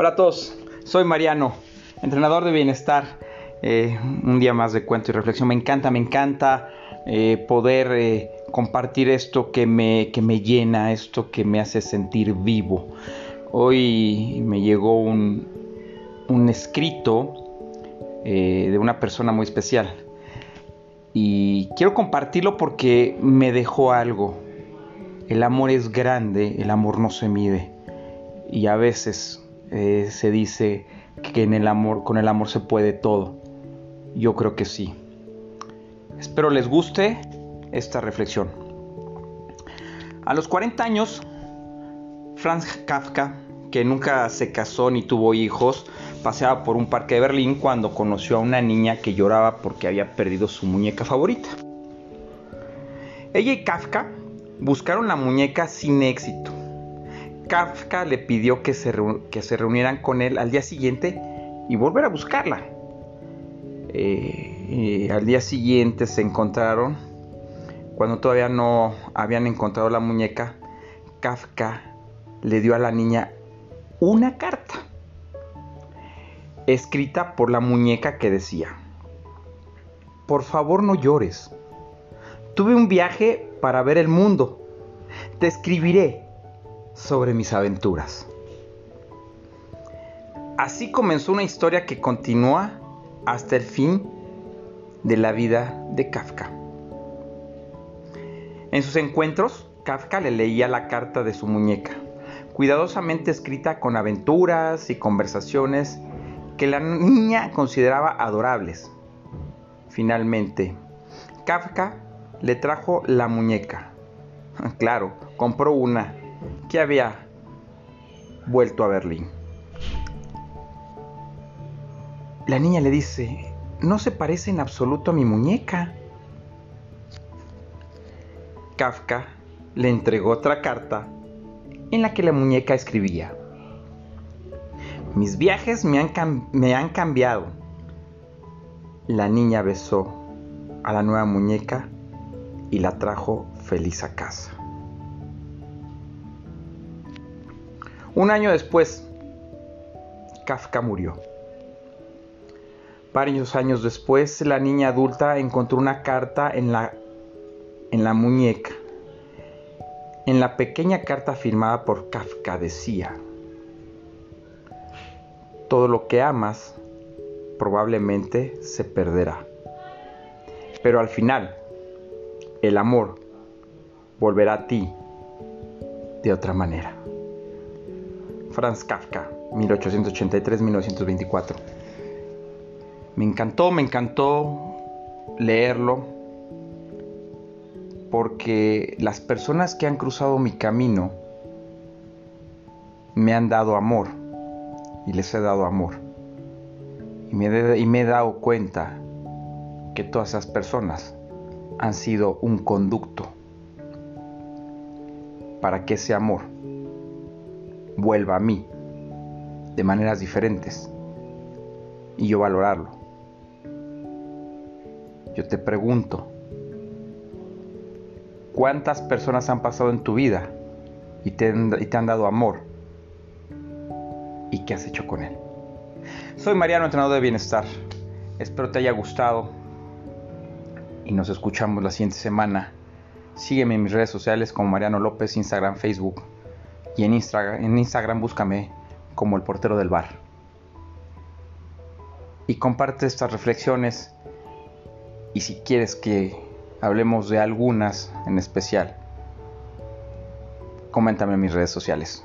Hola a todos, soy Mariano, entrenador de bienestar. Eh, un día más de cuento y reflexión. Me encanta, me encanta eh, poder eh, compartir esto que me, que me llena, esto que me hace sentir vivo. Hoy me llegó un, un escrito de una persona muy especial y quiero compartirlo porque me dejó algo. El amor es grande, el amor no se mide y a veces eh, se dice que con el amor se puede todo. Yo creo que sí. Espero les guste esta reflexión. A los 40 años, Franz Kafka, que nunca se casó ni tuvo hijos, paseaba por un parque de Berlín cuando conoció a una niña que lloraba porque había perdido su muñeca favorita. Ella y Kafka buscaron la muñeca sin éxito Kafka le pidió que se, reunieran con él al día siguiente y volver a buscarla. Eh, al día siguiente se encontraron, cuando todavía no habían encontrado la muñeca, Kafka le dio a la niña una carta escrita por la muñeca que decía, por favor no llores, tuve un viaje para ver el mundo, te escribiré, sobre mis aventuras. Así comenzó una historia que continúa hasta el fin de la vida de Kafka. En sus encuentros, Kafka le leía la carta de su muñeca, cuidadosamente escrita con aventuras y conversaciones que la niña consideraba adorables. Finalmente, Kafka le trajo la muñeca. Claro, compró una que había vuelto a Berlín. La niña le dice, no se parece en absoluto a mi muñeca. Kafka le entregó otra carta en la que la muñeca escribía, mis viajes me han, me han cambiado. La niña besó a la nueva muñeca y la trajo feliz a casa. Un año después, Kafka murió. Varios años después, la niña adulta encontró una carta en la, muñeca. En la pequeña carta firmada por Kafka decía, todo lo que amas probablemente se perderá. Pero al final, el amor volverá a ti de otra manera. Franz Kafka, 1883-1924. Me encantó, me encantó leerlo porque las personas que han cruzado mi camino me han dado amor y les he dado amor. Y me, y me he dado cuenta que todas esas personas han sido un conducto para que ese amor vuelva a mí de maneras diferentes y yo valorarlo. Yo te pregunto, ¿cuántas personas han pasado en tu vida y te, han dado amor? ¿Y qué has hecho con él? Soy Mariano, entrenador de bienestar. Espero te haya gustado y nos escuchamos la siguiente semana. Sígueme en mis redes sociales como Mariano López, Instagram, Facebook. Y en Instagram, búscame como el portero del bar. Y comparte estas reflexiones. Y si quieres que hablemos de algunas en especial, coméntame en mis redes sociales.